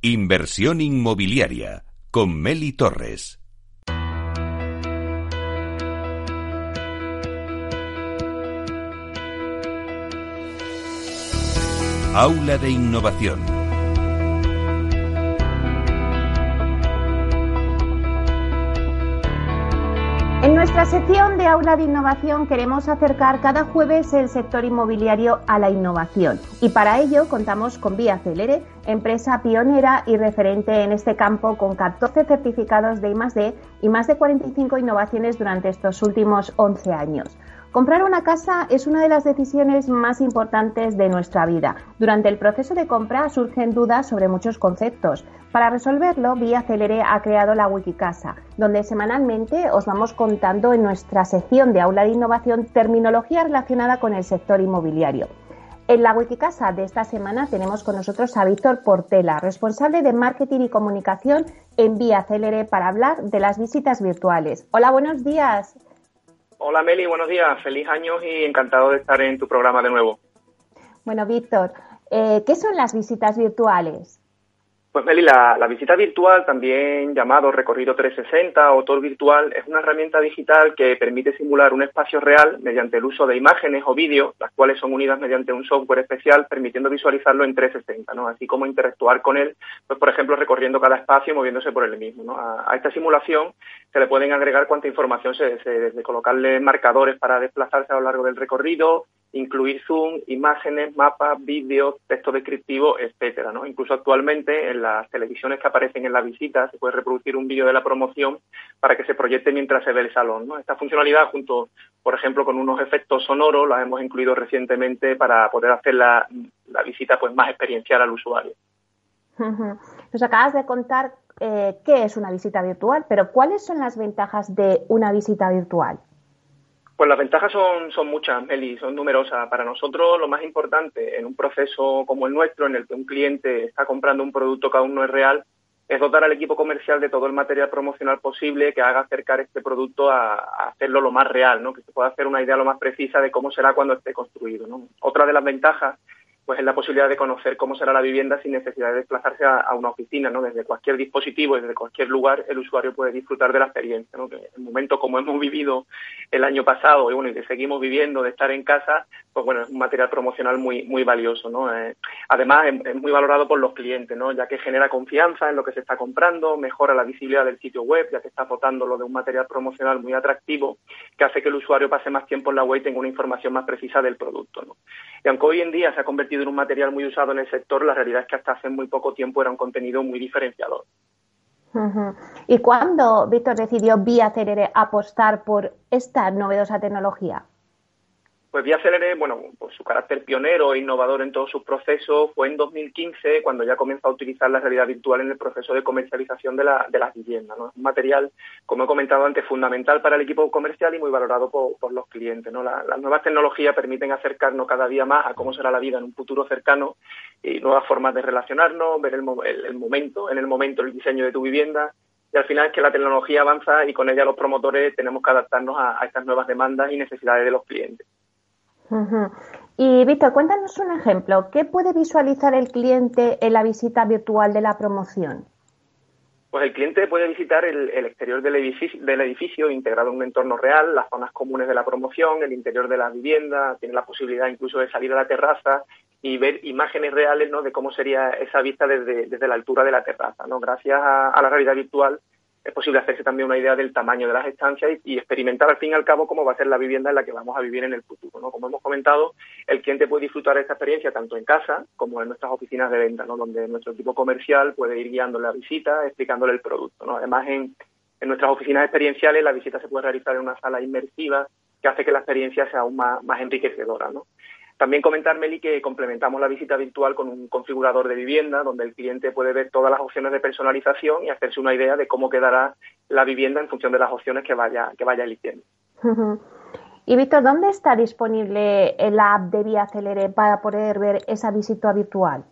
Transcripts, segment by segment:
Inversión inmobiliaria con Meli Torres. Aula de Innovación. Sección de Aula de Innovación queremos acercar cada jueves el sector inmobiliario a la innovación y para ello contamos con Vía Celere, empresa pionera y referente en este campo con 14 certificados de I+D y más de 45 innovaciones durante estos últimos 11 años. Comprar una casa es una de las decisiones más importantes de nuestra vida. Durante el proceso de compra surgen dudas sobre muchos conceptos. Para resolverlo, Vía Celere ha creado la Wikicasa, donde semanalmente os vamos contando en nuestra sección de aula de innovación terminología relacionada con el sector inmobiliario. En la Wikicasa de esta semana tenemos con nosotros a Víctor Portela, responsable de marketing y comunicación en Vía Celere, para hablar de las visitas virtuales. Hola, buenos días. Hola Meli, buenos días, feliz año y encantado de estar en tu programa de nuevo. Bueno, Víctor, eh, ¿qué son las visitas virtuales? Pues Meli, la, visita virtual, también llamado recorrido 360 o tour virtual, es una herramienta digital que permite simular un espacio real mediante el uso de imágenes o vídeos, las cuales son unidas mediante un software especial permitiendo visualizarlo en 360, ¿no? así como interactuar con él, pues por ejemplo recorriendo cada espacio y moviéndose por él mismo. ¿no? A, esta simulación se le pueden agregar cuanta información se desee, desde colocarle marcadores para desplazarse a lo largo del recorrido, incluir zoom, imágenes, mapas, vídeos, texto descriptivo, etcétera, ¿no? Incluso actualmente en las televisiones que aparecen en la visita se puede reproducir un vídeo de la promoción para que se proyecte mientras se ve el salón. Esta funcionalidad junto, por ejemplo, con unos efectos sonoros la hemos incluido recientemente para poder hacer la, visita pues más experiencial al usuario. Nos acabas de contar eh, qué es una visita virtual, pero ¿cuáles son las ventajas de una visita virtual? Pues las ventajas son, son muchas, Meli, son numerosas. Para nosotros lo más importante en un proceso como el nuestro, en el que un cliente está comprando un producto que aún no es real, es dotar al equipo comercial de todo el material promocional posible que haga acercar este producto a, hacerlo lo más real, ¿no? que se pueda hacer una idea lo más precisa de cómo será cuando esté construido. ¿no? Otra de las ventajas pues es la posibilidad de conocer cómo será la vivienda sin necesidad de desplazarse a, una oficina, ¿no? Desde cualquier dispositivo, desde cualquier lugar, el usuario puede disfrutar de la experiencia, ¿no? El momento como hemos vivido el año pasado y bueno, y que seguimos viviendo de estar en casa, pues bueno, es un material promocional muy muy valioso, ¿no? Eh, además es, muy valorado por los clientes, ¿no? Ya que genera confianza en lo que se está comprando, mejora la visibilidad del sitio web, ya que está lo de un material promocional muy atractivo que hace que el usuario pase más tiempo en la web y tenga una información más precisa del producto, ¿no? Y aunque hoy en día se ha convertido un material muy usado en el sector, la realidad es que hasta hace muy poco tiempo era un contenido muy diferenciador. ¿Y cuándo Víctor decidió Vía Cerere apostar por esta novedosa tecnología? Pues Vía Celere, bueno, pues su carácter pionero e innovador en todos sus procesos fue en 2015 cuando ya comenzó a utilizar la realidad virtual en el proceso de comercialización de, la, de las viviendas. Es un material, como he comentado antes, fundamental para el equipo comercial y muy valorado por, los clientes. ¿no? las nuevas tecnologías permiten acercarnos cada día más a cómo será la vida en un futuro cercano y nuevas formas de relacionarnos, ver el, el momento, en el momento el diseño de tu vivienda y al final es que la tecnología avanza y con ella los promotores tenemos que adaptarnos a estas nuevas demandas y necesidades de los clientes. Y Víctor, cuéntanos un ejemplo. ¿Qué puede visualizar el cliente en la visita virtual de la promoción? Pues el cliente puede visitar el, exterior del edificio, del edificio, integrado en un entorno real, las zonas comunes de la promoción, el interior de la vivienda, tiene la posibilidad incluso de salir a la terraza y ver imágenes reales ¿no? de cómo sería esa vista desde, desde la altura de la terraza. ¿no? Gracias a la realidad virtual es posible hacerse también una idea del tamaño de las estancias y, experimentar al fin y al cabo cómo va a ser la vivienda en la que vamos a vivir en el futuro. ¿no? Como hemos comentado, el cliente puede disfrutar de esta experiencia tanto en casa como en nuestras oficinas de venta, ¿no? donde nuestro equipo comercial puede ir guiándole la visita, explicándole el producto. ¿no? Además, en, nuestras oficinas experienciales la visita se puede realizar en una sala inmersiva que hace que la experiencia sea aún más, más enriquecedora. ¿no? También comentar, Meli, que complementamos la visita virtual con un configurador de vivienda, donde el cliente puede ver todas las opciones de personalización y hacerse una idea de cómo quedará la vivienda en función de las opciones que vaya, que vaya eligiendo. Y Víctor, ¿dónde está disponible la app de Vía Celere para poder ver esa visita virtual?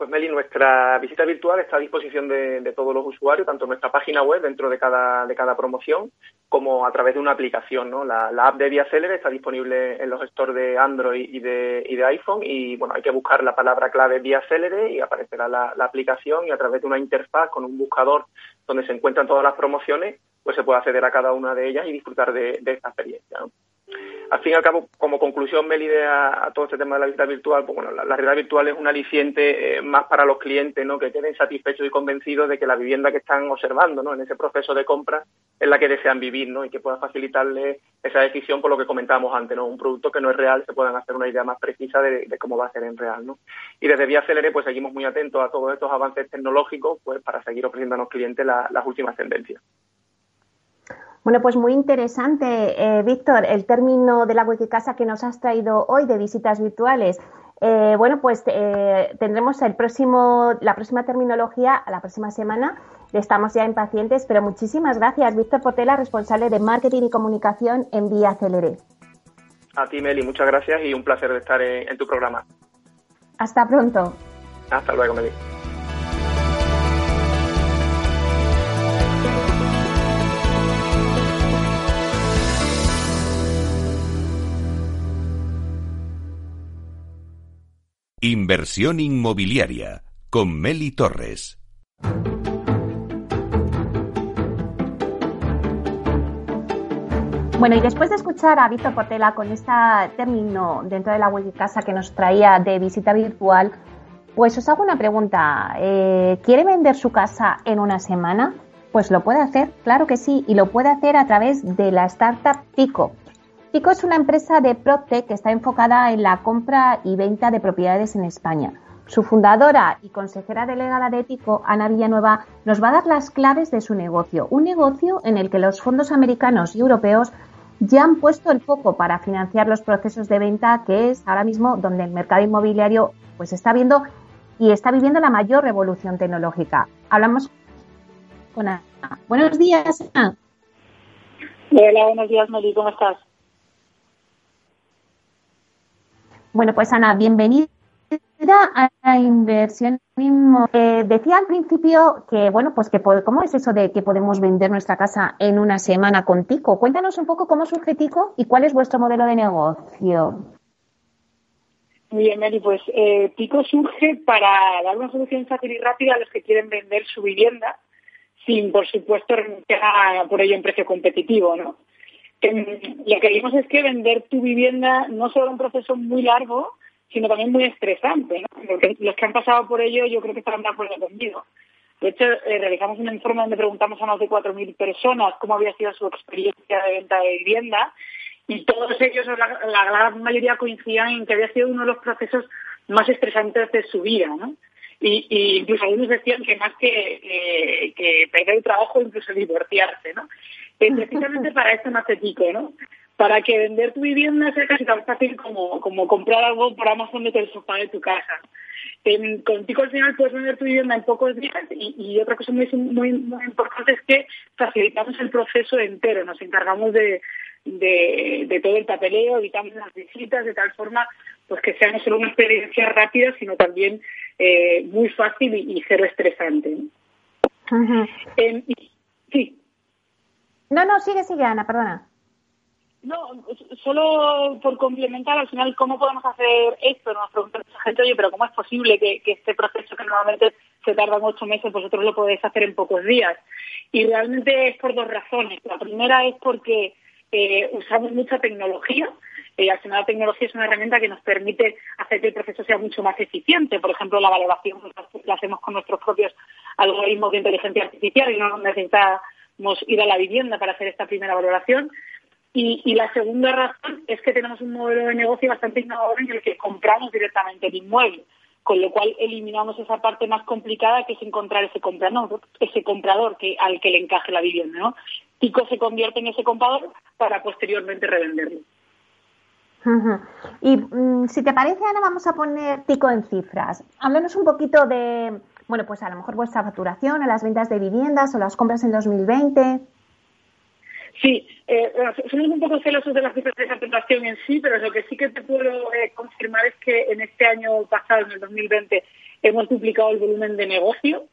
Pues Meli, nuestra visita virtual está a disposición de, todos los usuarios, tanto en nuestra página web dentro de cada, de cada promoción, como a través de una aplicación. ¿no? La, app de Viacelere está disponible en los stores de Android y de, y de iPhone y bueno, hay que buscar la palabra clave Viacelere y aparecerá la, aplicación y a través de una interfaz con un buscador donde se encuentran todas las promociones, pues se puede acceder a cada una de ellas y disfrutar de, de esta experiencia. Al fin y al cabo, como conclusión, me a, a todo este tema de la visita virtual, pues bueno, la, realidad virtual es un aliciente eh, más para los clientes, ¿no? Que queden satisfechos y convencidos de que la vivienda que están observando, ¿no? En ese proceso de compra es la que desean vivir, ¿no? Y que pueda facilitarles esa decisión por lo que comentábamos antes, ¿no? Un producto que no es real, se puedan hacer una idea más precisa de, cómo va a ser en real, ¿no? Y desde Vía Celere, pues seguimos muy atentos a todos estos avances tecnológicos, pues para seguir ofreciendo a los clientes las últimas tendencias. Bueno, pues muy interesante, eh, Víctor, el término de la Wikicasa que nos has traído hoy de visitas virtuales. Eh, bueno, pues eh, tendremos el próximo, la próxima terminología la próxima semana. Estamos ya impacientes, pero muchísimas gracias, Víctor Potela, responsable de marketing y comunicación en Vía Celere. A ti, Meli, muchas gracias y un placer de estar en, en tu programa. Hasta pronto. Hasta luego, Meli. Inversión inmobiliaria con Meli Torres. Bueno, y después de escuchar a Víctor Portela con este término dentro de la web casa que nos traía de visita virtual, pues os hago una pregunta. Eh, ¿Quiere vender su casa en una semana? Pues lo puede hacer, claro que sí, y lo puede hacer a través de la startup Pico. Pico es una empresa de PropTech que está enfocada en la compra y venta de propiedades en España. Su fundadora y consejera delegada de Pico, Ana Villanueva, nos va a dar las claves de su negocio. Un negocio en el que los fondos americanos y europeos ya han puesto el foco para financiar los procesos de venta, que es ahora mismo donde el mercado inmobiliario pues está viendo y está viviendo la mayor revolución tecnológica. Hablamos con Ana. Buenos días, Ana. Hola, buenos días, Meli, ¿cómo estás? Bueno, pues Ana, bienvenida a la inversión. Eh, decía al principio que, bueno, pues que cómo es eso de que podemos vender nuestra casa en una semana con Tico. Cuéntanos un poco cómo surge Tico y cuál es vuestro modelo de negocio. Muy bien, Meli, pues eh, Tico surge para dar una solución fácil y rápida a los que quieren vender su vivienda sin, por supuesto, renunciar por ello en precio competitivo, ¿no? Lo que vimos es que vender tu vivienda no solo es un proceso muy largo, sino también muy estresante. ¿no? los que han pasado por ello yo creo que estarán de acuerdo conmigo. De hecho, eh, realizamos un informe donde preguntamos a más de 4.000 personas cómo había sido su experiencia de venta de vivienda y todos ellos, la, gran mayoría coincidían en que había sido uno de los procesos más estresantes de su vida. Y, incluso algunos decían que más que, eh, que perder el trabajo, incluso divorciarse. ¿no? precisamente para esto nace Tico, ¿no? Para que vender tu vivienda sea casi tan fácil como, como comprar algo por Amazon desde el sofá de tu casa. con Tico al final puedes vender tu vivienda en pocos días y, otra cosa muy, muy, muy importante es que facilitamos el proceso entero, nos encargamos de, de, todo el papeleo, evitamos las visitas de tal forma pues que sea no solo una experiencia rápida, sino también eh, muy fácil y, cero estresante. sí. No, no, sigue, sigue, Ana, perdona. No, solo por complementar, al final, ¿cómo podemos hacer esto? Nos preguntan mucha gente, oye, pero ¿cómo es posible que, este proceso que normalmente se tarda ocho meses, vosotros lo podéis hacer en pocos días? Y realmente es por dos razones. La primera es porque eh, usamos mucha tecnología. Eh, al final la tecnología es una herramienta que nos permite hacer que el proceso sea mucho más eficiente. Por ejemplo, la valoración la hacemos con nuestros propios algoritmos de inteligencia artificial y no necesita ir a la vivienda para hacer esta primera valoración. Y, la segunda razón es que tenemos un modelo de negocio bastante innovador en el que compramos directamente el inmueble, con lo cual eliminamos esa parte más complicada que es encontrar ese comprador, ese comprador que, al que le encaje la vivienda. ¿no? Tico se convierte en ese comprador para posteriormente revenderlo. Y mm, si te parece, Ana, vamos a poner Tico en cifras. Háblanos un poquito de, bueno, pues a lo mejor vuestra facturación, a las ventas de viviendas o las compras en 2020. Sí, eh, somos un poco celosos de las cifras de facturación en sí, pero lo que sí que te puedo eh, confirmar es que en este año pasado, en el 2020, hemos duplicado el volumen de negocio,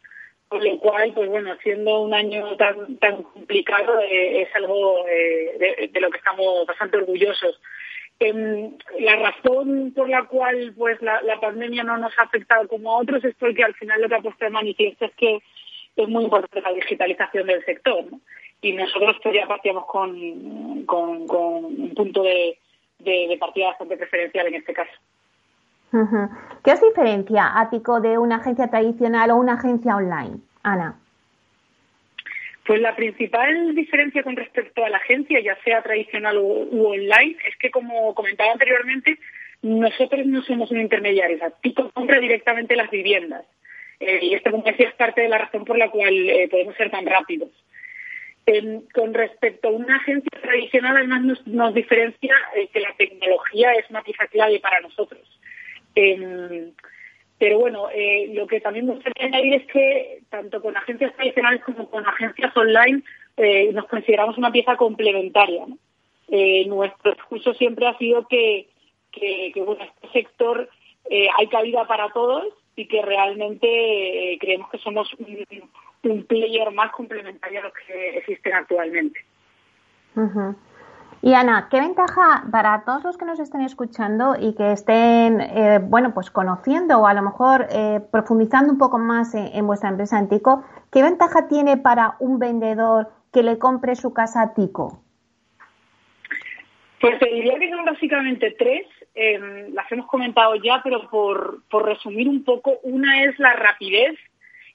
con lo cual, pues bueno, siendo un año tan tan complicado, eh, es algo eh, de, lo que estamos bastante orgullosos. Em, la razón por la cual pues la, pandemia no nos ha afectado como a otros es porque al final lo que ha puesto de manifiesto es que es muy importante la digitalización del sector. Y nosotros pues, ya partíamos con, con, un punto de, de, partida bastante preferencial en este caso. ¿Qué os diferencia, Ático, de una agencia tradicional o una agencia online? Ana. Pues la principal diferencia con respecto a la agencia, ya sea tradicional u, online, es que, como comentaba anteriormente, nosotros no somos un intermediario. O compra directamente las viviendas. Eh, y esto, como decía, es parte de la razón por la cual eh, podemos ser tan rápidos. Con respecto a una agencia tradicional, además nos, diferencia eh, que la tecnología es una pieza clave para nosotros. Pero bueno, eh, lo que también me gustaría añadir es que tanto con agencias tradicionales como con agencias online eh, nos consideramos una pieza complementaria. Eh, nuestro discurso siempre ha sido que, que, bueno, este sector hay cabida para todos y que realmente creemos que somos un, player más complementario a los que existen actualmente. Y Ana, ¿qué ventaja para todos los que nos estén escuchando y que estén, eh, bueno, pues conociendo o a lo mejor eh, profundizando un poco más en, vuestra empresa en Tico, qué ventaja tiene para un vendedor que le compre su casa a Tico? Pues te diría que son básicamente tres. Em, las hemos comentado ya, pero por, por resumir un poco, una es la rapidez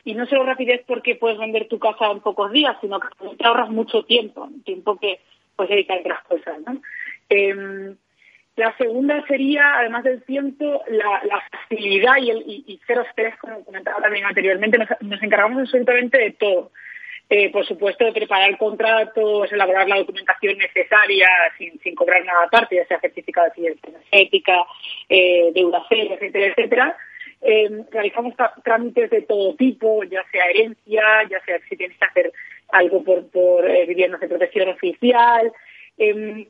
y no solo rapidez porque puedes vender tu casa en pocos días, sino que te ahorras mucho tiempo, tiempo que pues dedicar otras cosas. ¿no? Em, la segunda sería, además del tiempo, la, facilidad y, el, y, cero estrés, como comentaba también anteriormente. Nos, encargamos absolutamente de todo. Eh, por supuesto, de preparar contratos, elaborar la documentación necesaria sin, sin cobrar nada aparte, ya sea certificado de eficiencia energética, eh, deuda cero, etcétera, etcétera. Em, realizamos trámites de todo tipo, ya sea herencia, ya sea si tienes que hacer algo por, por eh, de protección oficial. Em,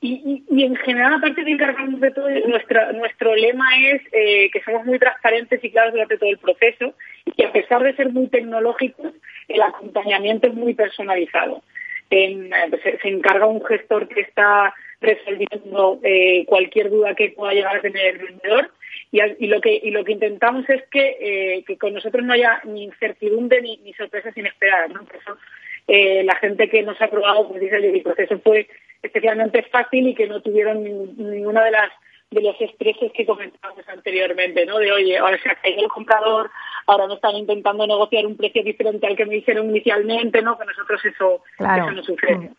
y, en general, aparte de encargarnos de todo, nuestra, nuestro lema es eh, que somos muy transparentes y claros durante todo el proceso y que a pesar de ser muy tecnológicos, el acompañamiento es muy personalizado. Em, pues, se, encarga un gestor que está resolviendo eh, cualquier duda que pueda llegar a tener el vendedor y, lo que y lo que intentamos es que, eh, que con nosotros no haya ni incertidumbre ni, ni sorpresas inesperadas ¿no? por eso eh, la gente que nos ha probado pues dice que el proceso fue especialmente fácil y que no tuvieron ninguna de las de los estreses que comentábamos anteriormente, ¿no? De oye, ahora se ha caído el comprador, ahora no están intentando negociar un precio diferente al que me dijeron inicialmente, ¿no? Que nosotros eso, eso no sucede.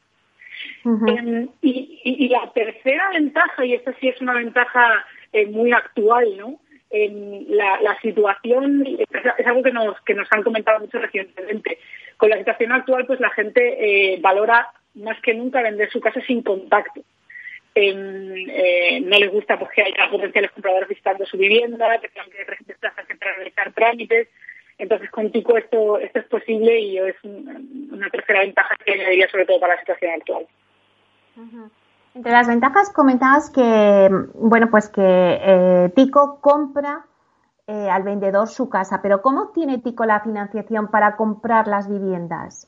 Em, y, y, la tercera ventaja, y esta sí es una ventaja eh, muy actual, ¿no? En la, la, situación es algo que nos, que nos han comentado mucho recientemente. Con la situación actual, pues la gente eh, valora más que nunca vender su casa sin contacto. Eh, no les gusta pues, que haya potenciales compradores visitando su vivienda, que tengan que desplazarse para realizar trámites. Entonces, con Tico esto, esto es posible y es una tercera ventaja que añadiría sobre todo para la situación actual. Entre las ventajas comentabas que, bueno, pues que eh, Tico compra eh, al vendedor su casa, pero ¿cómo tiene Tico la financiación para comprar las viviendas?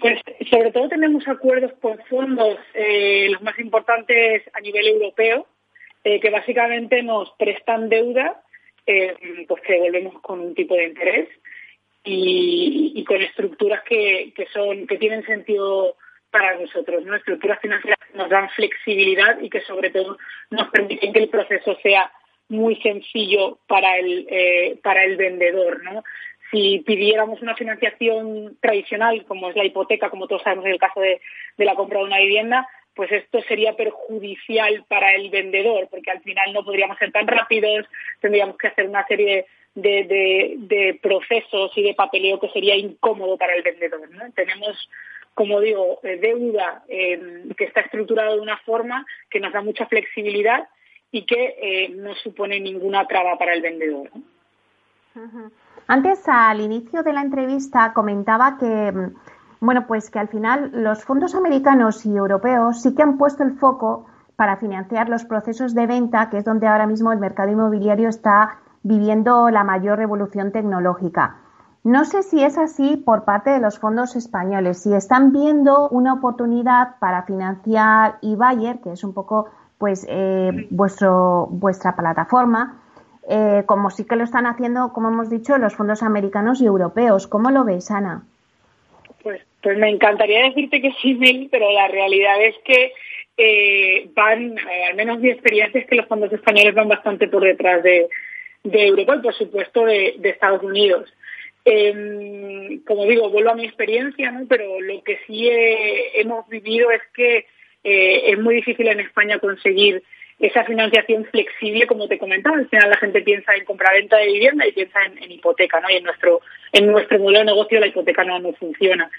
Pues sobre todo tenemos acuerdos con fondos, eh, los más importantes a nivel europeo, que básicamente nos prestan deuda, pues que devolvemos con un tipo de interés y, con estructuras que, que son que tienen sentido para nosotros, ¿no? Estructuras financieras que nos dan flexibilidad y que sobre todo nos permiten que el proceso sea muy sencillo para el, eh, para el vendedor, ¿no? Si pidiéramos una financiación tradicional, como es la hipoteca, como todos sabemos en el caso de, la compra de una vivienda, pues esto sería perjudicial para el vendedor, porque al final no podríamos ser tan rápidos, tendríamos que hacer una serie de, de procesos y de papeleo que sería incómodo para el vendedor. ¿no? Tenemos como digo, eh, deuda eh, que está estructurada de una forma que nos da mucha flexibilidad y que eh, no supone ninguna traba para el vendedor. Antes, al inicio de la entrevista, comentaba que, mm, bueno, pues que al final los fondos americanos y europeos sí que han puesto el foco para financiar los procesos de venta, que es donde ahora mismo el mercado inmobiliario está viviendo la mayor revolución tecnológica. No sé si es así por parte de los fondos españoles, si están viendo una oportunidad para financiar eBayer, que es un poco pues eh, vuestro, vuestra plataforma, eh, como sí que lo están haciendo, como hemos dicho, los fondos americanos y europeos. ¿Cómo lo ves, Ana? Pues, pues me encantaría decirte que sí, Mel, pero la realidad es que eh, van, al menos mi experiencia es que los fondos españoles van bastante por detrás de, Europa y, por supuesto, de Estados Unidos. Eh, como digo, vuelvo a mi experiencia, ¿no? pero lo que sí hemos vivido es que eh, es muy difícil en España conseguir esa financiación flexible, como te comentaba. Al final la gente piensa en compra-venta de vivienda y piensa en, hipoteca, ¿no? Y en nuestro, en nuestro modelo de negocio la hipoteca no, no funciona.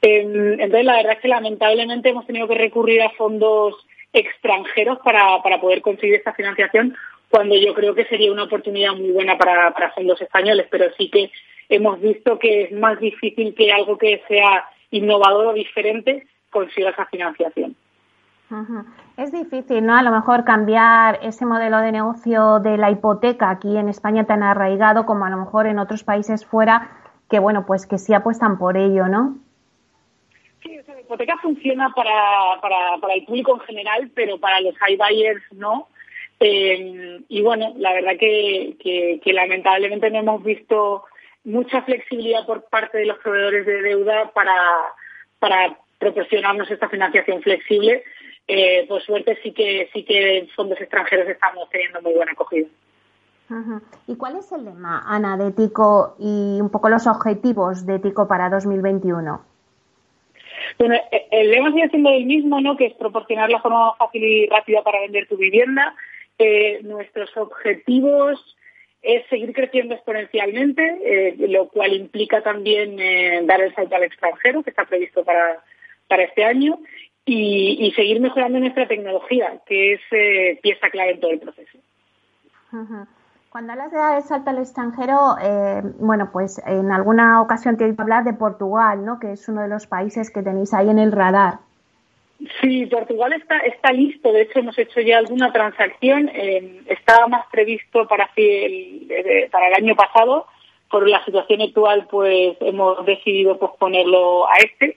Em, entonces, la verdad es que lamentablemente hemos tenido que recurrir a fondos extranjeros para, para poder conseguir esta financiación, cuando yo creo que sería una oportunidad muy buena para, para fondos españoles, pero sí que hemos visto que es más difícil que algo que sea innovador o diferente consiga esa financiación. Es difícil, ¿no? A lo mejor cambiar ese modelo de negocio de la hipoteca aquí en España tan arraigado como a lo mejor en otros países fuera, que bueno, pues que sí apuestan por ello, ¿no? Sí, la hipoteca funciona para, para, para el público en general, pero para los high buyers no. Eh, y bueno, la verdad que, que lamentablemente no hemos visto mucha flexibilidad por parte de los proveedores de deuda para, para proporcionarnos esta financiación flexible. Eh, por suerte sí que sí que fondos extranjeros estamos teniendo muy buena acogida. ¿Y cuál es el lema, Ana, de TICO y un poco los objetivos de TICO para 2021? Bueno, e, el lema sigue siendo el mismo, ¿no? Que es proporcionar la forma fácil y rápida para vender tu vivienda. Eh, nuestros objetivos es seguir creciendo exponencialmente, eh, lo cual implica también eh, dar el salto al extranjero, que está previsto para, para este año, y, seguir mejorando nuestra tecnología, que es eh, pieza clave en todo el proceso. Cuando hablas de dar el salto al extranjero, bueno, pues en alguna ocasión te he hablar de Portugal, ¿no? Que es uno de los países que tenéis ahí en el radar. Sí, Portugal está, está listo. De hecho, hemos hecho ya alguna transacción. Eh, estaba más previsto para, el, para el año pasado. Por la situación actual, pues hemos decidido posponerlo a este.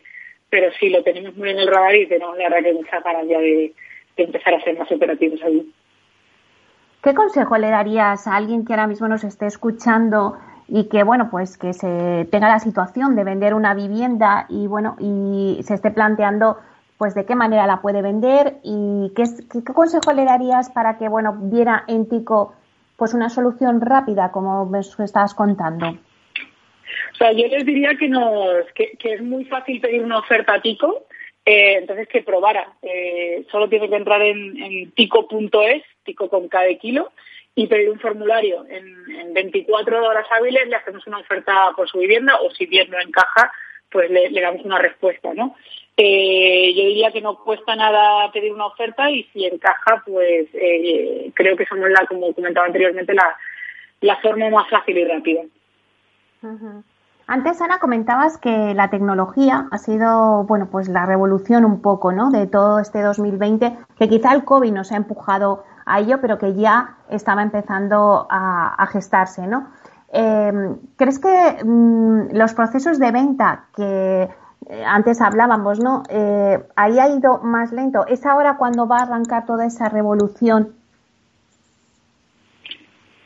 Pero sí, lo tenemos muy en el radar y tenemos la verdad que muchas ganas ya de, empezar a ser más operativos allí. ¿Qué consejo le darías a alguien que ahora mismo nos esté escuchando y que bueno pues que se tenga la situación de vender una vivienda y bueno y se esté planteando pues de qué manera la puede vender y qué, consejo le darías para que, bueno, viera en Tico pues una solución rápida, como me estabas contando. O sea, yo les diría que, nos, que, es muy fácil pedir una oferta a Tico, eh, entonces que probara. Eh, solo tiene que entrar en, tico.es, tico con cada kilo, y pedir un formulario. En, 24 horas hábiles le hacemos una oferta por su vivienda o si bien no encaja, pues le, le damos una respuesta, ¿no? Eh, yo diría que no cuesta nada pedir una oferta y si encaja, pues eh, creo que somos la, como comentaba anteriormente, la, la forma más fácil y rápida. Antes, Ana, comentabas que la tecnología ha sido, bueno, pues la revolución un poco, ¿no? De todo este 2020, que quizá el COVID nos ha empujado a ello, pero que ya estaba empezando a, gestarse, ¿no? Eh, ¿Crees que mm, los procesos de venta que antes hablábamos, ¿no? Eh, ahí ha ido más lento. ¿Es ahora cuando va a arrancar toda esa revolución?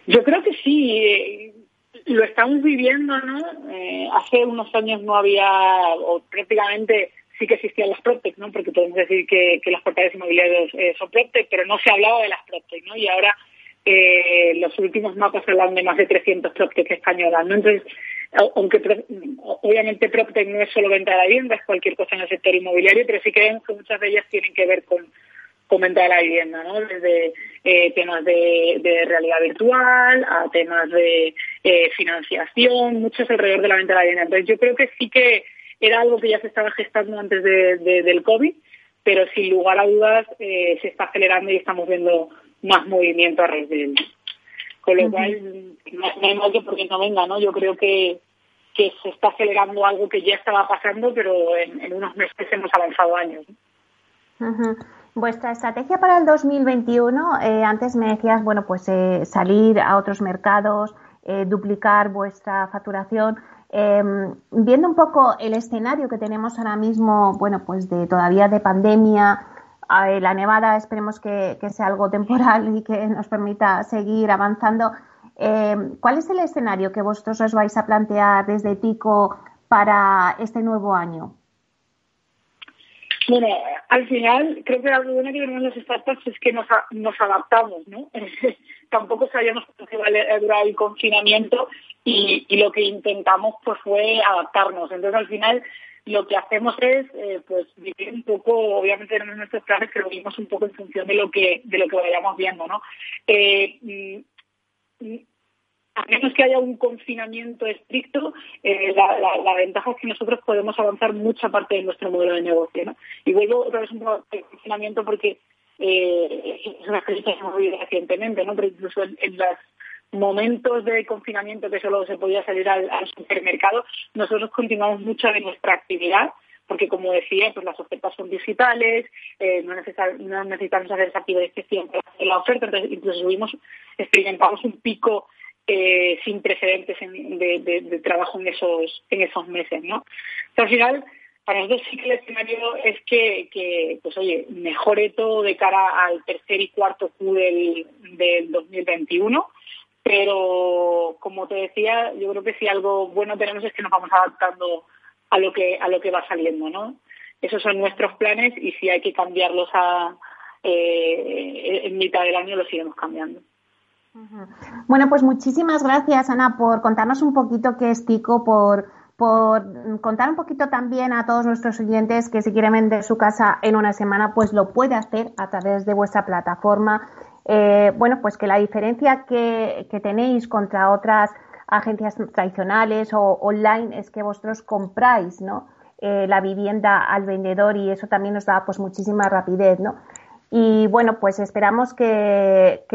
Yo creo que sí. Eh, lo estamos viviendo, ¿no? hace unos años no había, o prácticamente sí que existían las PropTech, ¿no? Porque podemos decir que, las portales inmobiliarias son PropTech, pero no se hablaba de las PropTech, ¿no? Y ahora los últimos mapas hablan de más de 300 PropTech españolas, ¿no? Entonces, aunque obviamente PropTech no es solo venta de la vivienda, es cualquier cosa en el sector inmobiliario, pero sí creemos que muchas de ellas tienen que ver con, con venta de la vivienda, ¿no? Desde eh, temas de, realidad virtual a temas de eh, financiación, muchos alrededor de la venta de la vivienda. Entonces yo creo que sí que era algo que ya se estaba gestando antes de, del COVID, pero sin lugar a dudas eh, se está acelerando y estamos viendo más movimiento a raíz de él. Con lo cual, no, hay mal que porque no venga, ¿no? Yo creo que, que se está acelerando algo que ya estaba pasando, pero en, unos meses hemos avanzado años. Vuestra estrategia para el 2021, eh, antes me decías, bueno, pues eh, salir a otros mercados, eh, duplicar vuestra facturación. Em, viendo un poco el escenario que tenemos ahora mismo, bueno, pues de todavía de pandemia, la nevada esperemos que, sea algo temporal y que nos permita seguir avanzando. Em, ¿Cuál es el escenario que vosotros os vais a plantear desde TICO para este nuevo año? Bueno, al final creo que algo bueno que tenemos las startups es que nos, nos adaptamos, ¿no? Tampoco sabíamos cuánto iba a durar el confinamiento y, lo que intentamos pues fue adaptarnos. Entonces al final lo que hacemos es eh, pues vivir un poco, obviamente tenemos nuestros planes, pero vivimos un poco en función de lo que de lo que vayamos viendo, ¿no? Eh, mm, a menos que haya un confinamiento estricto, eh, la, ventaja es que nosotros podemos avanzar mucha parte de nuestro modelo de negocio. ¿no? Y vuelvo otra vez un poco al confinamiento porque eh, es una experiencia que hemos vivido recientemente, ¿no? pero incluso en, los momentos de confinamiento que solo se podía salir al, supermercado, nosotros continuamos mucho de nuestra actividad porque como decía, pues las ofertas son digitales, eh, no, necesitamos hacer esa para hacer la oferta, entonces subimos, experimentamos un pico eh, sin precedentes de, trabajo en esos en esos meses, ¿no? al final, para nosotros sí que el escenario es que, pues oye, mejore todo de cara al tercer y cuarto Q del, del 2021, pero como te decía, yo creo que si algo bueno tenemos es que nos vamos adaptando a lo que a lo que va saliendo, ¿no? Esos son nuestros planes y si hay que cambiarlos a, eh, en mitad del año los iremos cambiando. Bueno, pues muchísimas gracias, Ana, por contarnos un poquito qué es Tico, por, por contar un poquito también a todos nuestros oyentes que si quieren vender su casa en una semana, pues lo puede hacer a través de vuestra plataforma. Eh, bueno, pues que la diferencia que, tenéis contra otras agencias tradicionales o online es que vosotros compráis, ¿no? Eh, la vivienda al vendedor y eso también nos da pues muchísima rapidez, ¿no? Y bueno, pues esperamos que,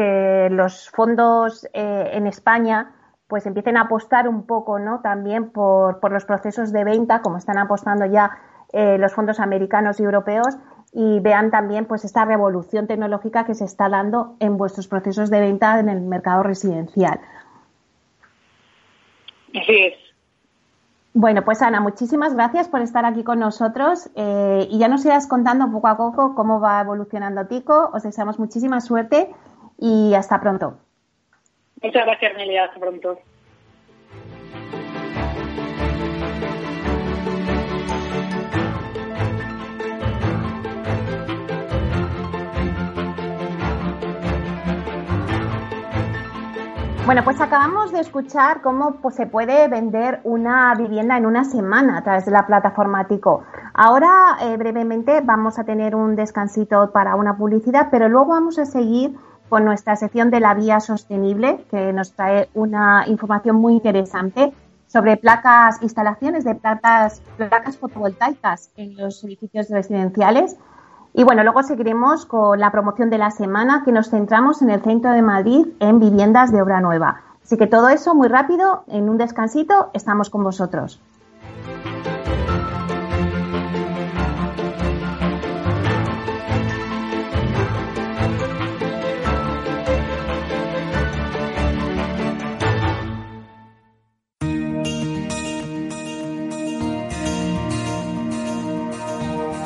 los fondos eh, en España pues empiecen a apostar un poco, ¿no? También por, por los procesos de venta, como están apostando ya eh, los fondos americanos y europeos, y vean también pues esta revolución tecnológica que se está dando en vuestros procesos de venta en el mercado residencial. Así es. Bueno, pues Ana, muchísimas gracias por estar aquí con nosotros eh, y ya nos irás contando poco a poco cómo va evolucionando Tico. Os deseamos muchísima suerte y hasta pronto. Muchas gracias, Nelia. Hasta pronto. Bueno, pues acabamos de escuchar cómo pues, se puede vender una vivienda en una semana a través de la plataforma Tico. Ahora, eh, brevemente, vamos a tener un descansito para una publicidad, pero luego vamos a seguir con nuestra sección de la vía sostenible, que nos trae una información muy interesante sobre placas, instalaciones de placas, placas fotovoltaicas en los edificios residenciales y bueno, luego seguiremos con la promoción de la semana que nos centramos en el centro de Madrid en viviendas de obra nueva. Así que todo eso muy rápido, en un descansito, estamos con vosotros.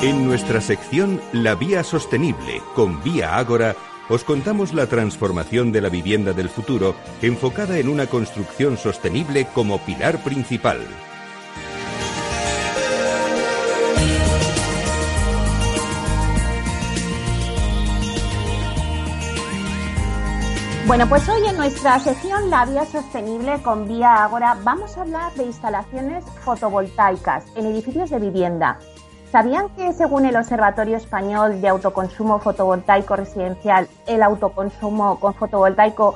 En nuestra sección La Vía Sostenible con Vía Ágora, os contamos la transformación de la vivienda del futuro enfocada en una construcción sostenible como pilar principal. Bueno, pues hoy en nuestra sección La Vía Sostenible con Vía Ágora vamos a hablar de instalaciones fotovoltaicas en edificios de vivienda. ¿Sabían que según el Observatorio Español de Autoconsumo Fotovoltaico Residencial, el autoconsumo con fotovoltaico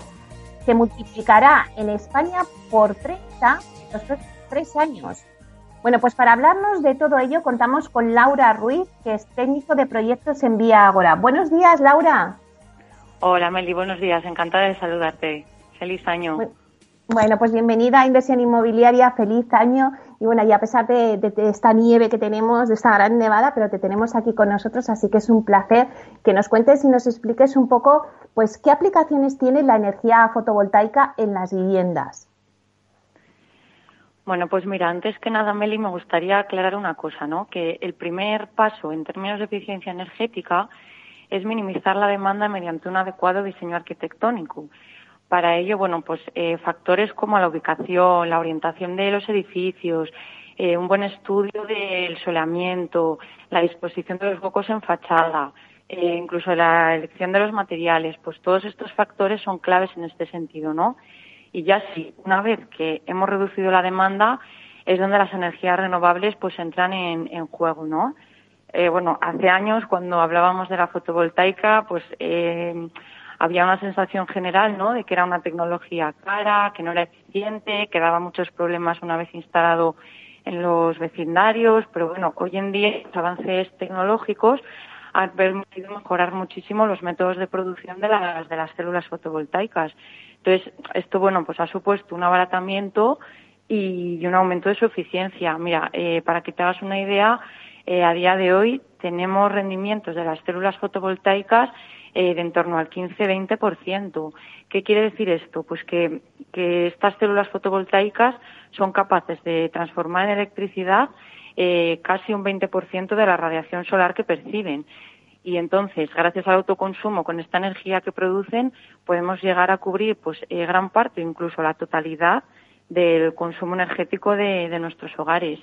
se multiplicará en España por 30 en los próximos tres años? Bueno, pues para hablarnos de todo ello contamos con Laura Ruiz, que es técnico de proyectos en Vía Agora. Buenos días, Laura. Hola, Meli, buenos días. Encantada de saludarte. Feliz año. Bueno, pues bienvenida a Inversión Inmobiliaria. Feliz año. Y bueno, y a pesar de, esta nieve que tenemos, de esta gran nevada, pero te tenemos aquí con nosotros, así que es un placer que nos cuentes y nos expliques un poco, pues, qué aplicaciones tiene la energía fotovoltaica en las viviendas. Bueno, pues mira, antes que nada, Meli, me gustaría aclarar una cosa, ¿no? Que el primer paso en términos de eficiencia energética es minimizar la demanda mediante un adecuado diseño arquitectónico. Para ello, bueno, pues eh, factores como la ubicación, la orientación de los edificios, eh, un buen estudio del soleamiento, la disposición de los huecos en fachada, eh, incluso la elección de los materiales, pues todos estos factores son claves en este sentido, ¿no? Y ya sí, una vez que hemos reducido la demanda, es donde las energías renovables pues entran en, en juego, ¿no? Eh, bueno, hace años cuando hablábamos de la fotovoltaica, pues eh, había una sensación general, ¿no? De que era una tecnología cara, que no era eficiente, que daba muchos problemas una vez instalado en los vecindarios, pero bueno, hoy en día los avances tecnológicos han permitido mejorar muchísimo los métodos de producción de las, de las células fotovoltaicas. Entonces, esto, bueno, pues ha supuesto un abaratamiento y un aumento de su eficiencia. Mira, eh, para que te hagas una idea, eh, a día de hoy tenemos rendimientos de las células fotovoltaicas eh, de en torno al 15-20%. ¿Qué quiere decir esto? Pues que, estas células fotovoltaicas son capaces de transformar en electricidad eh, casi un 20% de la radiación solar que perciben. Y entonces, gracias al autoconsumo con esta energía que producen, podemos llegar a cubrir pues gran parte, incluso la totalidad del consumo energético de nuestros hogares.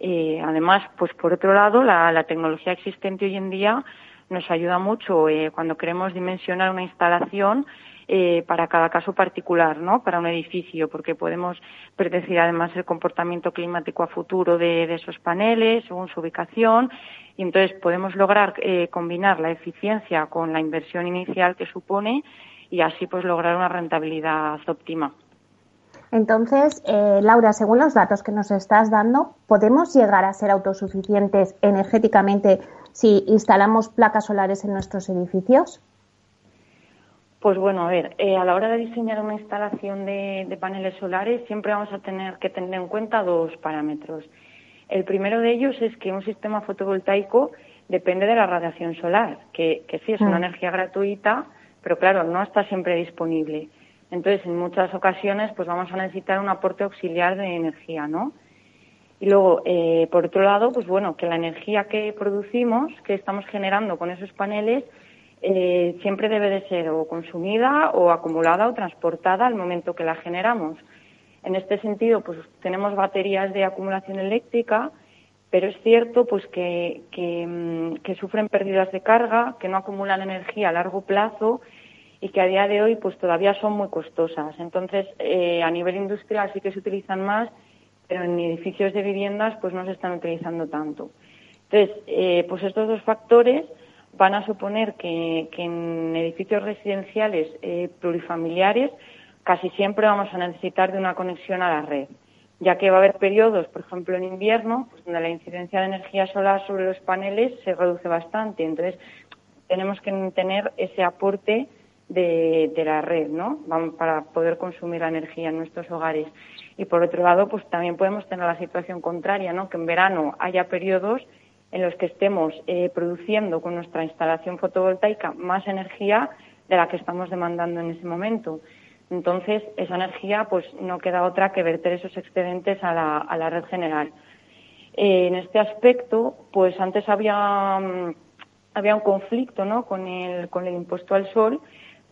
Eh, además, pues por otro lado, la, tecnología existente hoy en día nos ayuda mucho eh, cuando queremos dimensionar una instalación eh, para cada caso particular, ¿no? Para un edificio, porque podemos predecir además el comportamiento climático a futuro de, esos paneles según su ubicación y entonces podemos lograr combinar la eficiencia con la inversión inicial que supone y así pues lograr una rentabilidad óptima. Entonces, eh, Laura, según los datos que nos estás dando, ¿podemos llegar a ser autosuficientes energéticamente si instalamos placas solares en nuestros edificios? Pues bueno, a ver, eh, a la hora de diseñar una instalación de, paneles solares siempre vamos a tener que tener en cuenta dos parámetros. El primero de ellos es que un sistema fotovoltaico depende de la radiación solar, que, que sí es una mm. energía gratuita, pero claro, no está siempre disponible. Entonces, en muchas ocasiones, pues vamos a necesitar un aporte auxiliar de energía, ¿no? Y luego, eh, por otro lado, pues bueno, que la energía que producimos, que estamos generando con esos paneles, eh, siempre debe de ser o consumida o acumulada o transportada al momento que la generamos. En este sentido, pues tenemos baterías de acumulación eléctrica, pero es cierto pues que, que mm, sufren pérdidas de carga, que no acumulan energía a largo plazo y que a día de hoy pues todavía son muy costosas. Entonces, eh, a nivel industrial sí que se utilizan más, pero en edificios de viviendas pues no se están utilizando tanto. Entonces, eh, pues estos dos factores van a suponer que, en edificios residenciales eh, plurifamiliares casi siempre vamos a necesitar de una conexión a la red, ya que va a haber periodos, por ejemplo en invierno, pues, donde la incidencia de energía solar sobre los paneles se reduce bastante. Entonces, tenemos que tener ese aporte de, la red, ¿no? Para poder consumir la energía en nuestros hogares. Y por otro lado, pues también podemos tener la situación contraria, ¿no? Que en verano haya periodos en los que estemos eh, produciendo con nuestra instalación fotovoltaica más energía de la que estamos demandando en ese momento. Entonces, esa energía, pues no queda otra que verter esos excedentes a la, a la red general. Eh, en este aspecto, pues antes había, mm, había un conflicto, ¿no? Con el, con el impuesto al sol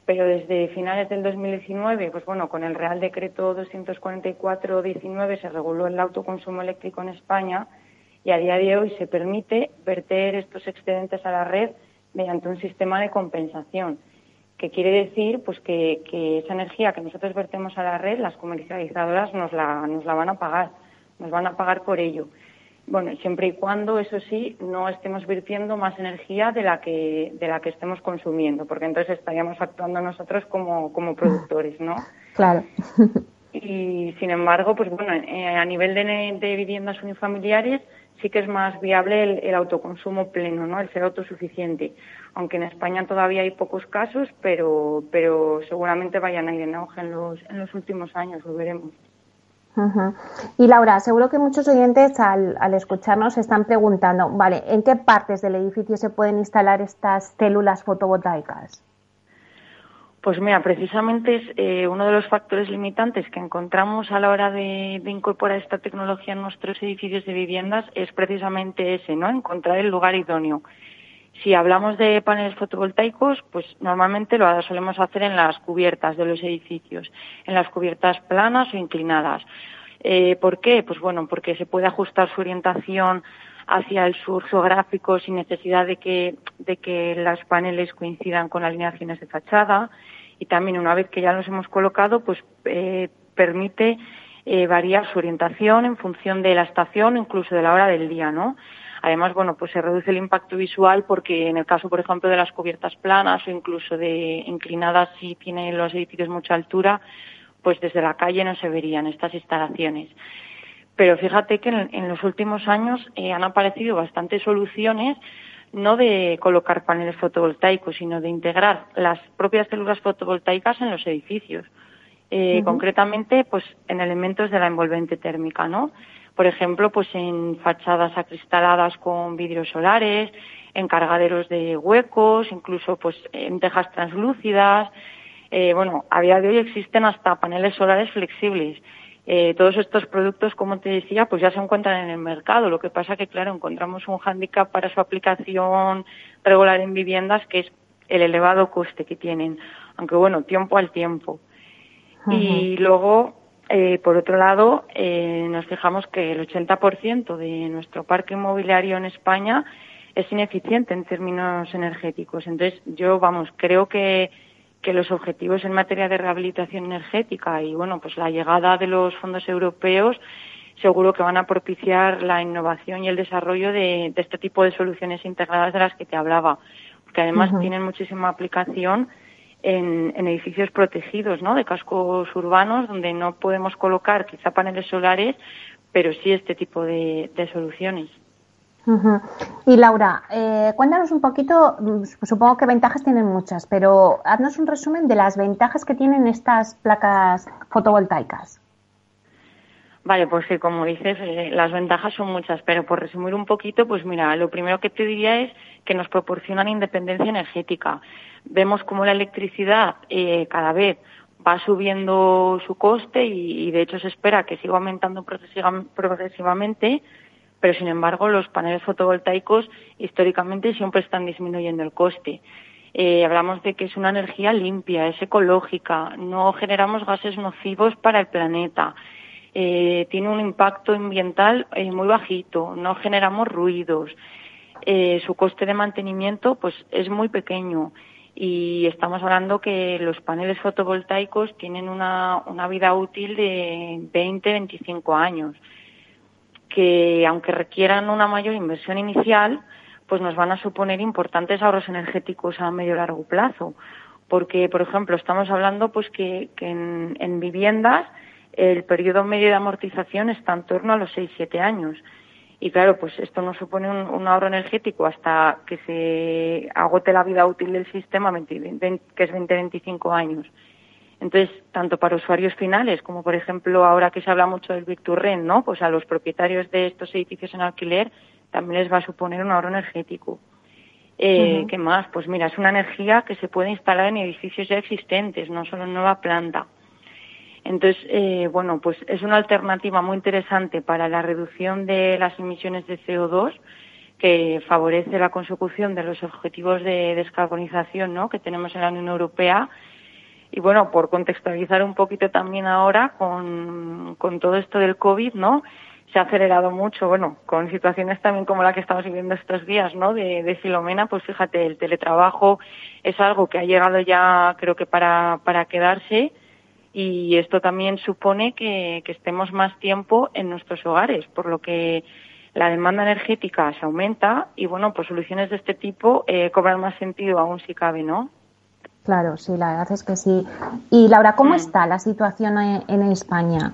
pero desde finales del 2019, pues bueno, con el Real Decreto 244-19 se reguló el autoconsumo eléctrico en España y a día de hoy se permite verter estos excedentes a la red mediante un sistema de compensación, que quiere decir pues que, esa energía que nosotros vertemos a la red, las comercializadoras nos la, nos la van a pagar, nos van a pagar por ello. Bueno, siempre y cuando, eso sí, no estemos virtiendo más energía de la que, de la que estemos consumiendo, porque entonces estaríamos actuando nosotros como, como productores, ¿no? Claro. Y sin embargo, pues bueno, eh, a nivel de, viviendas unifamiliares sí que es más viable el, autoconsumo pleno, ¿no? El ser autosuficiente. Aunque en España todavía hay pocos casos, pero, pero seguramente vayan a ir en auge en los, en los últimos años, lo veremos. Y Laura, seguro que muchos oyentes al, al, escucharnos están preguntando, vale, ¿en qué partes del edificio se pueden instalar estas células fotovoltaicas? Pues mira, precisamente es eh, uno de los factores limitantes que encontramos a la hora de, de, incorporar esta tecnología en nuestros edificios de viviendas es precisamente ese, ¿no? Encontrar el lugar idóneo. Si hablamos de paneles fotovoltaicos, pues normalmente lo solemos hacer en las cubiertas de los edificios, en las cubiertas planas o inclinadas. Eh, ¿Por qué? Pues bueno, porque se puede ajustar su orientación hacia el sur geográfico sin necesidad de que, de que los paneles coincidan con alineaciones de fachada y también una vez que ya los hemos colocado, pues eh, permite eh, variar su orientación en función de la estación, incluso de la hora del día, ¿no? Además, bueno, pues se reduce el impacto visual porque en el caso, por ejemplo, de las cubiertas planas o incluso de inclinadas si tienen los edificios mucha altura, pues desde la calle no se verían estas instalaciones. Pero fíjate que en, los últimos años eh, han aparecido bastantes soluciones no de colocar paneles fotovoltaicos, sino de integrar las propias células fotovoltaicas en los edificios. Eh, Concretamente, pues en elementos de la envolvente térmica, ¿no? Por ejemplo, pues en fachadas acristaladas con vidrios solares, en cargaderos de huecos, incluso pues en tejas translúcidas. Eh, bueno, a día de hoy existen hasta paneles solares flexibles. Eh, todos estos productos, como te decía, pues ya se encuentran en el mercado. Lo que pasa que, claro, encontramos un hándicap para su aplicación regular en viviendas, que es el elevado coste que tienen. Aunque, bueno, tiempo al tiempo. Y luego, eh, por otro lado, eh, nos fijamos que el 80% de nuestro parque inmobiliario en España es ineficiente en términos energéticos. Entonces, yo, vamos, creo que, que los objetivos en materia de rehabilitación energética y, bueno, pues la llegada de los fondos europeos seguro que van a propiciar la innovación y el desarrollo de, este tipo de soluciones integradas de las que te hablaba, que además tienen muchísima aplicación en, edificios protegidos, ¿no? De cascos urbanos donde no podemos colocar quizá paneles solares, pero sí este tipo de, soluciones. Y Laura, eh, cuéntanos un poquito, mm, supongo que ventajas tienen muchas, pero haznos un resumen de las ventajas que tienen estas placas fotovoltaicas. Vale, pues sí, como dices, eh, las ventajas son muchas, pero por resumir un poquito, pues mira, lo primero que te diría es que nos proporcionan independencia energética. Vemos como la electricidad eh, cada vez va subiendo su coste y, de hecho se espera que siga aumentando progresivamente, pero sin embargo los paneles fotovoltaicos históricamente siempre están disminuyendo el coste. Eh, hablamos de que es una energía limpia, es ecológica, no generamos gases nocivos para el planeta. Eh, tiene un impacto ambiental eh, muy bajito, no generamos ruidos, eh, su coste de mantenimiento pues es muy pequeño y estamos hablando que los paneles fotovoltaicos tienen una, una vida útil de 20-25 años, que aunque requieran una mayor inversión inicial, pues nos van a suponer importantes ahorros energéticos a medio y largo plazo. Porque, por ejemplo, estamos hablando pues que, en, en viviendas el periodo medio de amortización está en torno a los 6-7 años. Y claro, pues esto nos supone un, ahorro energético hasta que se agote la vida útil del sistema, que es 20-25 años. Entonces, tanto para usuarios finales como, por ejemplo, ahora que se habla mucho del Victurren, ¿no? Pues a los propietarios de estos edificios en alquiler también les va a suponer un ahorro energético. Eh, ¿Qué más? Pues mira, es una energía que se puede instalar en edificios ya existentes, no solo en nueva planta. Entonces, eh, bueno, pues es una alternativa muy interesante para la reducción de las emisiones de CO2 que favorece la consecución de los objetivos de descarbonización ¿no? que tenemos en la Unión Europea. Y bueno, por contextualizar un poquito también ahora con, con todo esto del COVID, ¿no? Se ha acelerado mucho, bueno, con situaciones también como la que estamos viviendo estos días, ¿no? De, de Filomena, pues fíjate, el teletrabajo es algo que ha llegado ya, creo que para, para quedarse y esto también supone que, estemos más tiempo en nuestros hogares, por lo que la demanda energética se aumenta y bueno, pues soluciones de este tipo eh, cobran más sentido aún si cabe, ¿no? Claro, sí, la verdad es que sí. Y Laura, ¿cómo mm. está la situación en, España?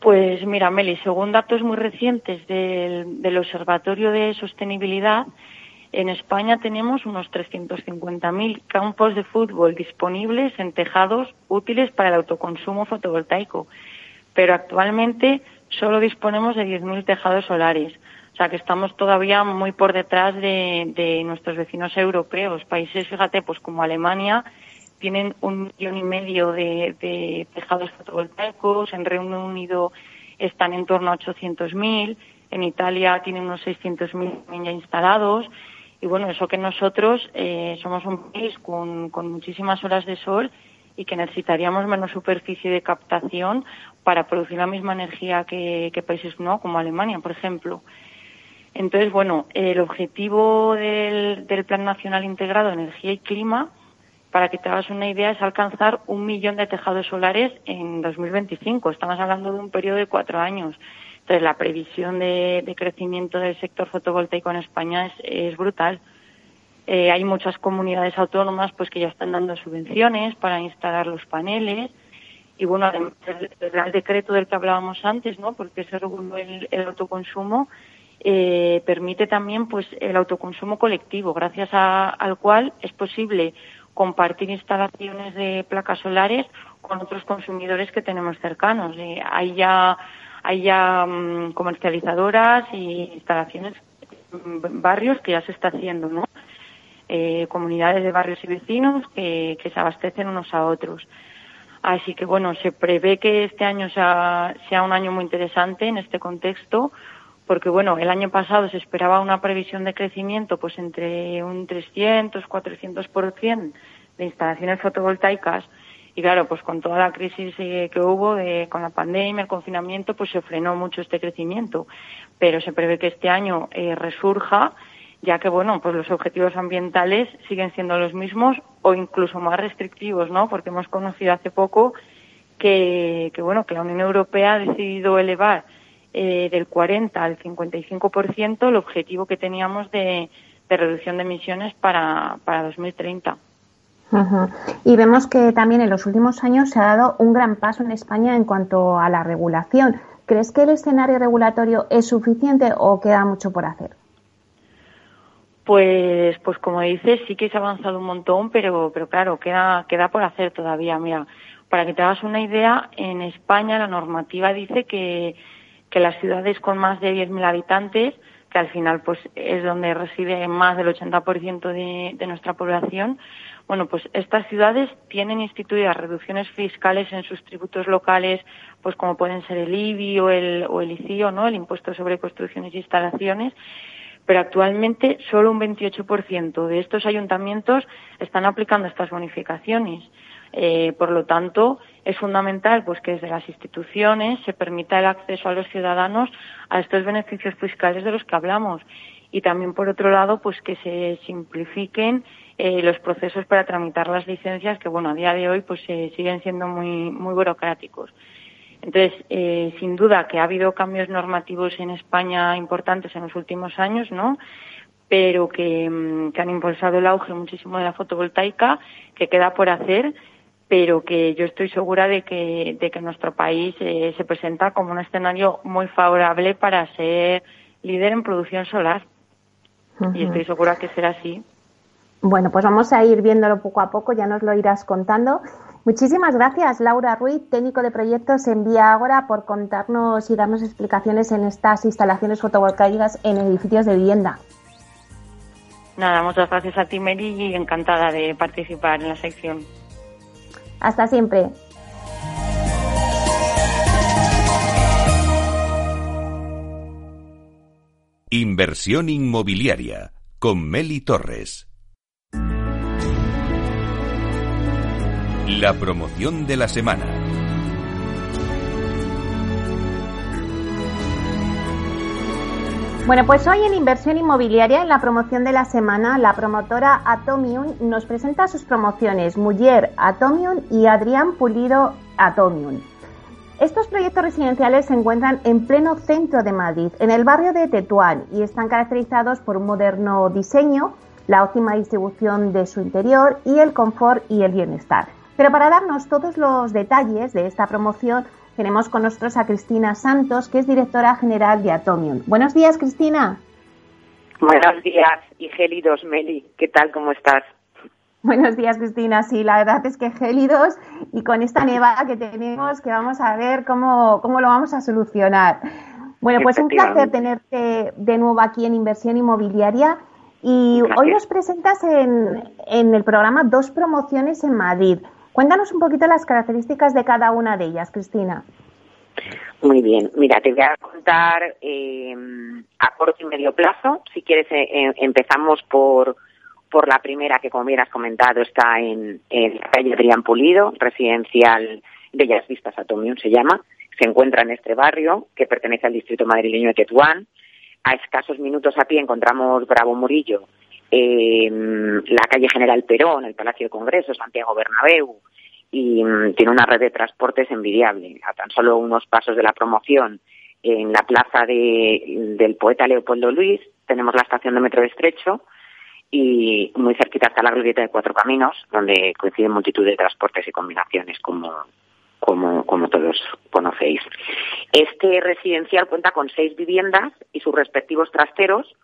Pues mira, Meli, según datos muy recientes del, del Observatorio de Sostenibilidad, en España tenemos unos 350.000 campos de fútbol disponibles en tejados útiles para el autoconsumo fotovoltaico, pero actualmente solo disponemos de 10.000 tejados solares. O sea que estamos todavía muy por detrás de, nuestros vecinos europeos. Países, fíjate, pues como Alemania, tienen un millón y medio de, tejados fotovoltaicos, en Reino Unido están en torno a 800.000, en Italia tienen unos 600.000 ya instalados. Y bueno, eso que nosotros eh, somos un país con, muchísimas horas de sol y que necesitaríamos menos superficie de captación para producir la misma energía que, países no, como Alemania, por ejemplo. Entonces, bueno, el objetivo del, del Plan Nacional Integrado de Energía y Clima para que te hagas una idea, es alcanzar un millón de tejados solares en 2025. Estamos hablando de un periodo de cuatro años. Entonces, la previsión de, crecimiento del sector fotovoltaico en España es, brutal. Eh, hay muchas comunidades autónomas pues que ya están dando subvenciones para instalar los paneles y bueno además el, Decreto del que hablábamos antes no porque se reguló el, autoconsumo eh, permite también pues el autoconsumo colectivo gracias al cual es posible compartir instalaciones de placas solares con otros consumidores que tenemos cercanos. Eh, hay ya, hay ya mm, comercializadoras y instalaciones, mm, barrios que ya se está haciendo, ¿no? Eh, comunidades de barrios y vecinos que, que se abastecen unos a otros. Así que bueno, se prevé que este año sea, sea un año muy interesante en este contexto porque bueno, el año pasado se esperaba una previsión de crecimiento pues entre un 300, 400% de instalaciones fotovoltaicas y claro, pues con toda la crisis eh, que hubo de, con la pandemia, el confinamiento, pues se frenó mucho este crecimiento, pero se prevé que este año eh, resurja ya que bueno, pues los objetivos ambientales siguen siendo los mismos o incluso más restrictivos, ¿no? Porque hemos conocido hace poco que, que bueno, que la Unión Europea ha decidido elevar eh, del 40 al 55% el objetivo que teníamos de, reducción de emisiones para, para 2030. Y vemos que también en los últimos años se ha dado un gran paso en España en cuanto a la regulación. ¿Crees que el escenario regulatorio es suficiente o queda mucho por hacer? Pues, pues como dices, sí que se ha avanzado un montón, pero, pero claro, queda, queda por hacer todavía. Mira, para que te hagas una idea, en España la normativa dice que que las ciudades con más de 10.000 habitantes, que al final pues es donde reside más del 80% de, de nuestra población, bueno, pues estas ciudades tienen instituidas reducciones fiscales en sus tributos locales, pues como pueden ser el IBI o el, o el ICIO, ¿no? El impuesto sobre construcciones e instalaciones, pero actualmente solo un 28% de estos ayuntamientos están aplicando estas bonificaciones. Eh, por lo tanto, es fundamental pues que desde las instituciones se permita el acceso a los ciudadanos a estos beneficios fiscales de los que hablamos y también por otro lado pues que se simplifiquen eh, los procesos para tramitar las licencias que bueno a día de hoy pues siguen siendo muy muy burocráticos entonces eh, sin duda que ha habido cambios normativos en España importantes en los últimos años no pero que, mm, que han impulsado el auge muchísimo de la fotovoltaica que queda por hacer pero que yo estoy segura de que, de que nuestro país eh, se presenta como un escenario muy favorable para ser líder en producción solar. Y estoy segura que será así. Bueno, pues vamos a ir viéndolo poco a poco, ya nos lo irás contando. Muchísimas gracias, Laura Ruiz, técnico de proyectos en Vía Ágora, por contarnos y darnos explicaciones en estas instalaciones fotovoltaicas en edificios de vivienda. Nada, muchas gracias a ti, Mary, y encantada de participar en la sección. Hasta siempre. Inversión inmobiliaria con Meli Torres. La promoción de la semana. Bueno, pues hoy en Inversión Inmobiliaria, en la promoción de la semana, la promotora Atomium nos presenta sus promociones Muller Atomium y Adrián Pulido Atomium. Estos proyectos residenciales se encuentran en pleno centro de Madrid, en el barrio de Tetuán, y están caracterizados por un moderno diseño, la óptima distribución de su interior y el confort y el bienestar. Pero para darnos todos los detalles de esta promoción, tenemos con nosotros a Cristina Santos, que es directora general de Atomium. Buenos días, Cristina. Buenos días y gélidos, Meli. ¿Qué tal? ¿Cómo estás? Buenos días, Cristina. Sí, la verdad es que gélidos y con esta nevada que tenemos, que vamos a ver cómo, cómo lo vamos a solucionar. Bueno, pues un placer tenerte de nuevo aquí en Inversión Inmobiliaria. Y hoy nos presentas en, en el programa dos promociones en Madrid. Cuéntanos un poquito las características de cada una de ellas, Cristina. Muy bien, mira, te voy a contar eh, a corto y medio plazo. Si quieres, eh, eh, empezamos por, por la primera que, como bien has comentado, está en, la calle Adrián Pulido, residencial Bellas Vistas Atomium se llama. Se encuentra en este barrio, que pertenece al distrito madrileño de Tetuán. A escasos minutos a pie encontramos Bravo Murillo, la calle General Perón, el Palacio de Congreso, Santiago Bernabéu, y mm, tiene una red de transportes envidiable. A tan solo unos pasos de la promoción, en la plaza de, del poeta Leopoldo Luis, tenemos la estación de metro estrecho y muy cerquita está la glorieta de Cuatro Caminos, donde coinciden multitud de transportes y combinaciones, como, como todos conocéis. Este residencial cuenta con seis viviendas y sus respectivos trasteros,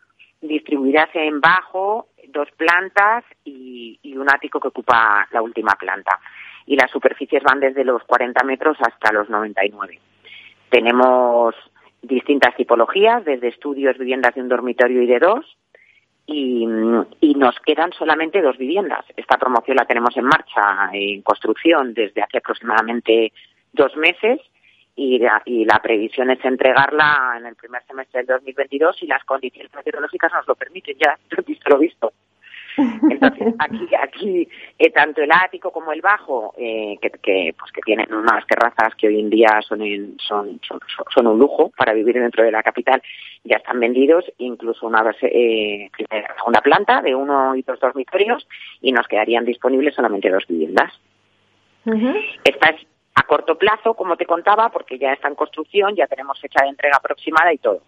distribuidas en bajo, dos plantas y, y un ático que ocupa la última planta y las superficies van desde los 40 metros hasta los 99. Tenemos distintas tipologías, desde estudios, viviendas de un dormitorio y de dos, y, nos quedan solamente dos viviendas. Esta promoción la tenemos en marcha, en construcción, desde hace aproximadamente dos meses, y la, y la previsión es entregarla en el primer semestre del 2022 y las condiciones meteorológicas nos lo permiten, ya visto lo visto. Entonces, aquí, aquí eh, tanto el ático como el bajo, eh, que, que, pues que tienen unas terrazas que hoy en día son, son, son, son, un lujo para vivir dentro de la capital, ya están vendidos, incluso una eh, segunda planta de uno y dos dormitorios, y nos quedarían disponibles solamente dos viviendas. Esta es a corto plazo, como te contaba, porque ya está en construcción, ya tenemos fecha de entrega aproximada y todo.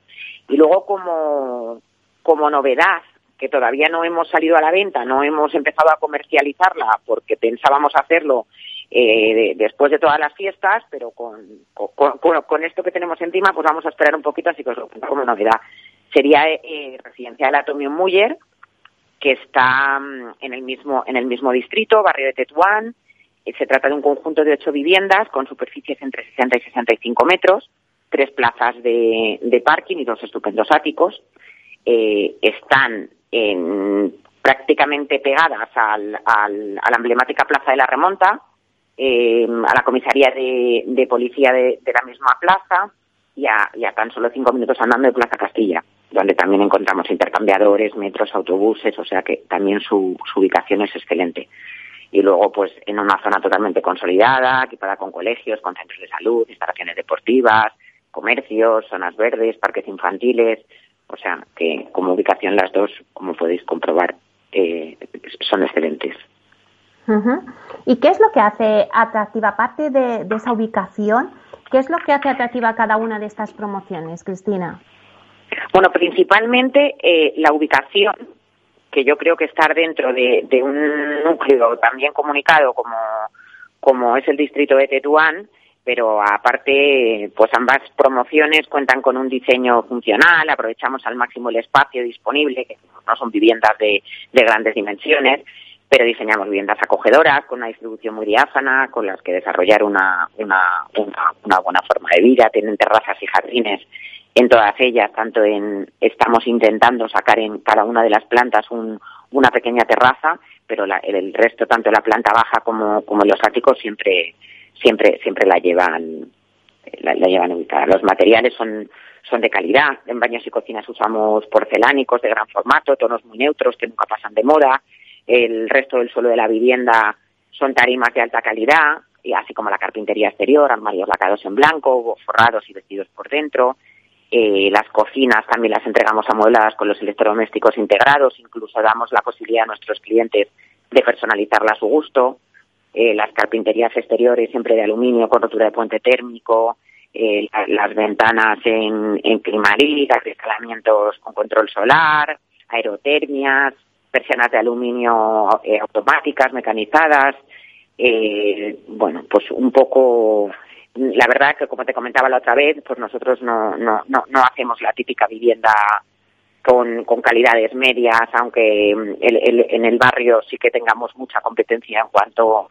Y luego, como, como novedad que todavía no hemos salido a la venta, no hemos empezado a comercializarla porque pensábamos hacerlo eh, después de todas las fiestas, pero con, con, esto que tenemos encima, pues vamos a esperar un poquito, así que os lo cuento como novedad. Sería eh, Residencial Atomium Muller, que está mm, en el mismo en el mismo distrito, barrio de Tetuán. Eh, se trata de un conjunto de ocho viviendas con superficies entre 60 y 65 metros, tres plazas de, parking y dos estupendos áticos. Eh, están en, prácticamente pegadas al, a la emblemática Plaza de la Remonta, eh, a la comisaría de, policía de, la misma plaza y a, tan solo cinco minutos andando de Plaza Castilla, donde también encontramos intercambiadores, metros, autobuses, o sea que también su ubicación es excelente. Y luego, pues, en una zona totalmente consolidada, equipada con colegios, con centros de salud, instalaciones deportivas, comercios, zonas verdes, parques infantiles, o sea, que como ubicación las dos, como podéis comprobar, eh, son excelentes. ¿Y qué es lo que hace atractiva, aparte de, esa ubicación, qué es lo que hace atractiva cada una de estas promociones, Cristina? Bueno, principalmente eh, la ubicación, que yo creo que estar dentro de, de, un núcleo también comunicado como, como es el distrito de Tetuán, pero aparte, pues ambas promociones cuentan con un diseño funcional, aprovechamos al máximo el espacio disponible, que no son viviendas de, grandes dimensiones, pero diseñamos viviendas acogedoras, con una distribución muy diáfana, con las que desarrollar una, una, una, buena forma de vida, tienen terrazas y jardines en todas ellas, tanto en, estamos intentando sacar en cada una de las plantas un, una pequeña terraza, pero el resto, tanto la planta baja como, como los áticos, siempre siempre siempre la llevan la, llevan ubicada. Los materiales son son de calidad. En baños y cocinas usamos porcelánicos de gran formato, tonos muy neutros que nunca pasan de moda. El resto del suelo de la vivienda son tarimas de alta calidad, así como la carpintería exterior, armarios lacados en blanco, forrados y vestidos por dentro. Eh, las cocinas también las entregamos amuebladas con los electrodomésticos integrados, incluso damos la posibilidad a nuestros clientes de personalizarla a su gusto eh, las carpinterías exteriores siempre de aluminio con rotura de puente térmico, eh, las ventanas en, en climarí, acristalamientos con control solar, aerotermias, persianas de aluminio eh, automáticas, mecanizadas. Eh, bueno, pues un poco la verdad que como te comentaba la otra vez, pues nosotros no, no, no, no hacemos la típica vivienda con, con calidades medias, aunque mm, en el barrio sí que tengamos mucha competencia en cuanto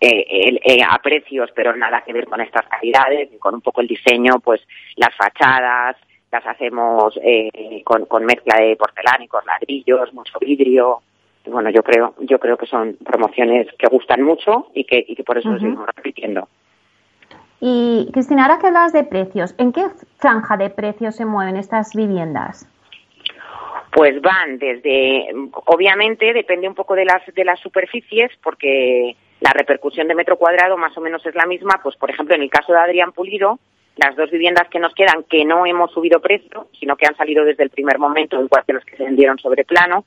eh, eh, a precios, pero nada que ver con estas calidades, con un poco el diseño, pues las fachadas las hacemos eh, con, con mezcla de porcelánicos, ladrillos, mucho vidrio. Bueno, yo creo, yo creo que son promociones que gustan mucho y que, y que por eso lo seguimos repitiendo. Y Cristina, ahora que hablas de precios, ¿en qué franja de precios se mueven estas viviendas? Pues van desde, obviamente depende un poco de las de las superficies, porque la repercusión de metro cuadrado más o menos es la misma. Pues por ejemplo en el caso de Adrián Pulido, las dos viviendas que nos quedan que no hemos subido precio, sino que han salido desde el primer momento, igual que los que se vendieron sobre plano,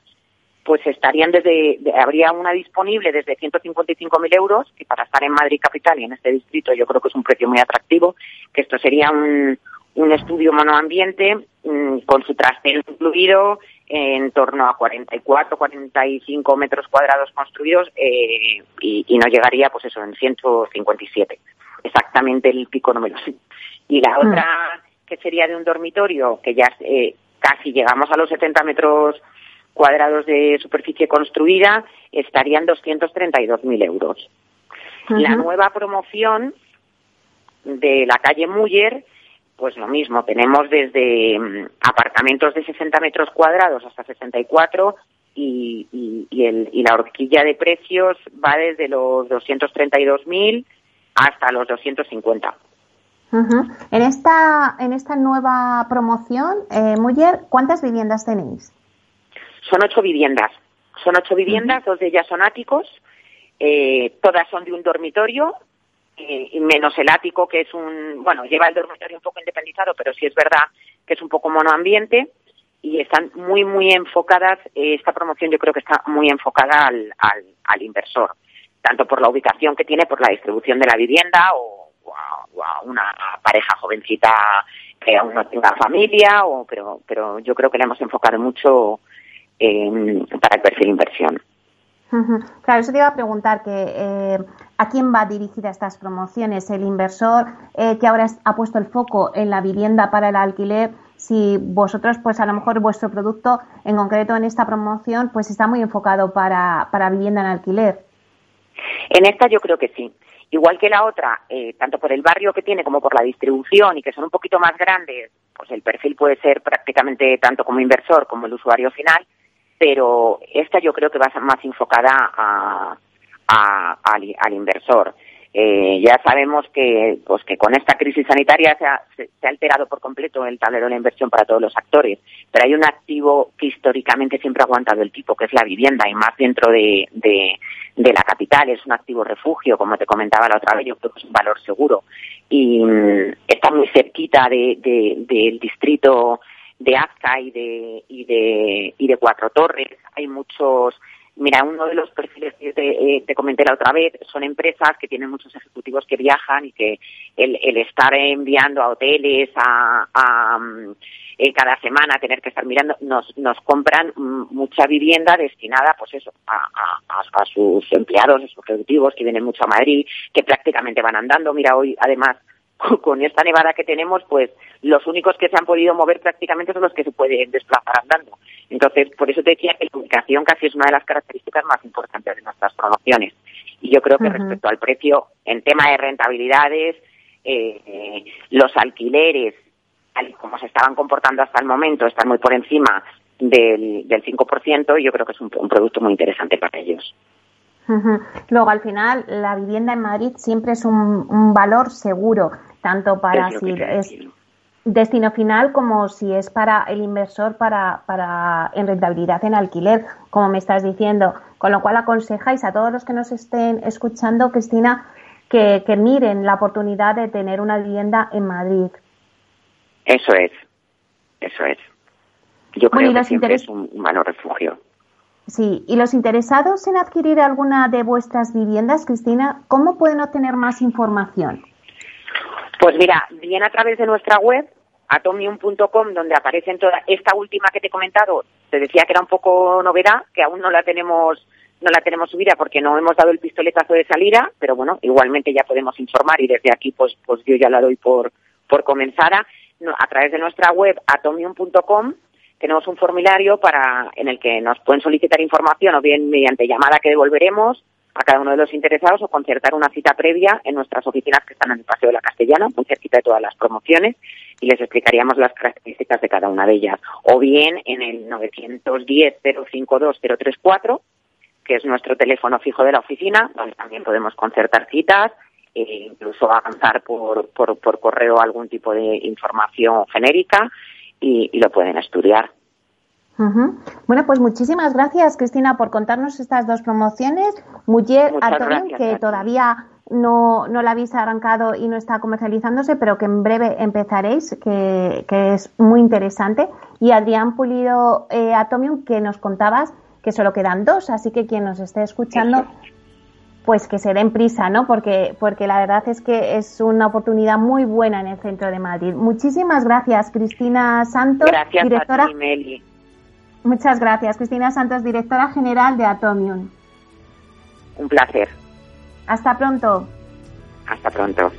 pues estarían desde, habría una disponible desde 155.000 euros, que para estar en Madrid Capital y en este distrito yo creo que es un precio muy atractivo, que esto sería un, un estudio monoambiente mm, con su trastero incluido en torno a 44, 45 metros cuadrados construidos eh, y, y, no llegaría, pues eso, en 157. Exactamente el pico no me lo sé. Y la mm. otra, que sería de un dormitorio, que ya eh, casi llegamos a los 70 metros cuadrados de superficie construida, estarían 232.000 euros. La nueva promoción de la calle Muller pues lo mismo, tenemos desde mm, apartamentos de 60 metros cuadrados hasta 64 y, y, y, el, y la horquilla de precios va desde los 232.000 hasta los 250. En esta en esta nueva promoción, eh, Muller, ¿cuántas viviendas tenéis? Son ocho viviendas. Son ocho viviendas, dos de ellas son áticos, eh, todas son de un dormitorio y menos el ático, que es un, bueno, lleva el dormitorio un poco independizado, pero sí es verdad que es un poco monoambiente y están muy, muy enfocadas, eh, esta promoción yo creo que está muy enfocada al, al, al, inversor, tanto por la ubicación que tiene, por la distribución de la vivienda o, a, una pareja jovencita que aún no tenga familia, o, pero, pero yo creo que le hemos enfocado mucho eh, para el perfil inversión. Claro, eso te iba a preguntar que eh, a quién va dirigida estas promociones, el inversor eh, que ahora ha puesto el foco en la vivienda para el alquiler, si vosotros, pues a lo mejor vuestro producto en concreto en esta promoción, pues está muy enfocado para, para vivienda en alquiler. En esta yo creo que sí. Igual que la otra, eh, tanto por el barrio que tiene como por la distribución y que son un poquito más grandes, pues el perfil puede ser prácticamente tanto como inversor como el usuario final pero esta yo creo que va a más enfocada a, al, inversor. Eh, ya sabemos que, pues, que con esta crisis sanitaria se ha, alterado por completo el tablero de la inversión para todos los actores, pero hay un activo que históricamente siempre ha aguantado el tipo, que es la vivienda, y más dentro de, la capital. Es un activo refugio, como te comentaba la otra vez, yo creo que es un valor seguro. Y mm, está muy cerquita de, de, del distrito de Azca y de, y de, y de Cuatro Torres. Hay muchos, mira, uno de los perfiles que te, eh, te, comenté la otra vez son empresas que tienen muchos ejecutivos que viajan y que el, el estar enviando a hoteles, a, a eh, cada semana tener que estar mirando, nos, nos compran mucha vivienda destinada, pues eso, a, a, a sus empleados, a sus ejecutivos que vienen mucho a Madrid, que prácticamente van andando. Mira, hoy además con esta nevada que tenemos, pues los únicos que se han podido mover prácticamente son los que se pueden desplazar andando. Entonces, por eso te decía que la ubicación casi es una de las características más importantes de nuestras promociones. Y yo creo que respecto al precio, en tema de rentabilidades, eh, los alquileres, como se estaban comportando hasta el momento, están muy por encima del, del 5% y yo creo que es un producto muy interesante para ellos. Luego, al final, la vivienda en Madrid siempre es un, valor seguro, tanto para si es destino final como si es para el inversor para, para en rentabilidad en alquiler, como me estás diciendo. Con lo cual, aconsejáis a todos los que nos estén escuchando, Cristina, que, que miren la oportunidad de tener una vivienda en Madrid. Eso es, eso es. Yo creo que siempre es un valor refugio. Sí, y los interesados en adquirir alguna de vuestras viviendas, Cristina, ¿cómo pueden obtener más información? Pues mira, bien a través de nuestra web, atomium.com, donde aparecen toda esta última que te he comentado, te decía que era un poco novedad, que aún no la tenemos no la tenemos subida porque no hemos dado el pistoletazo de salida, pero bueno, igualmente ya podemos informar y desde aquí pues pues yo ya la doy por por comenzar a, a través de nuestra web atomium.com tenemos un formulario para en el que nos pueden solicitar información o bien mediante llamada que devolveremos a cada uno de los interesados o concertar una cita previa en nuestras oficinas que están en el Paseo de la Castellana, muy cerquita de todas las promociones, y les explicaríamos las características de cada una de ellas. O bien en el 910-052-034, que es nuestro teléfono fijo de la oficina, donde también podemos concertar citas e incluso avanzar por, por, por correo algún tipo de información genérica y, y lo pueden estudiar. Bueno, pues muchísimas gracias, Cristina, por contarnos estas dos promociones. Mujer Atomium, que todavía no, no la habéis arrancado y no está comercializándose, pero que en breve empezaréis, que, es muy interesante. Y Adrián Pulido eh, Atomium, que nos contabas que solo quedan dos, así que quien nos esté escuchando, pues que se den prisa, ¿no? Porque, porque la verdad es que es una oportunidad muy buena en el centro de Madrid. Muchísimas gracias, Cristina Santos, gracias directora. A ti, Meli. Muchas gracias. Cristina Santos, directora general de Atomium. Un placer. Hasta pronto. Hasta pronto.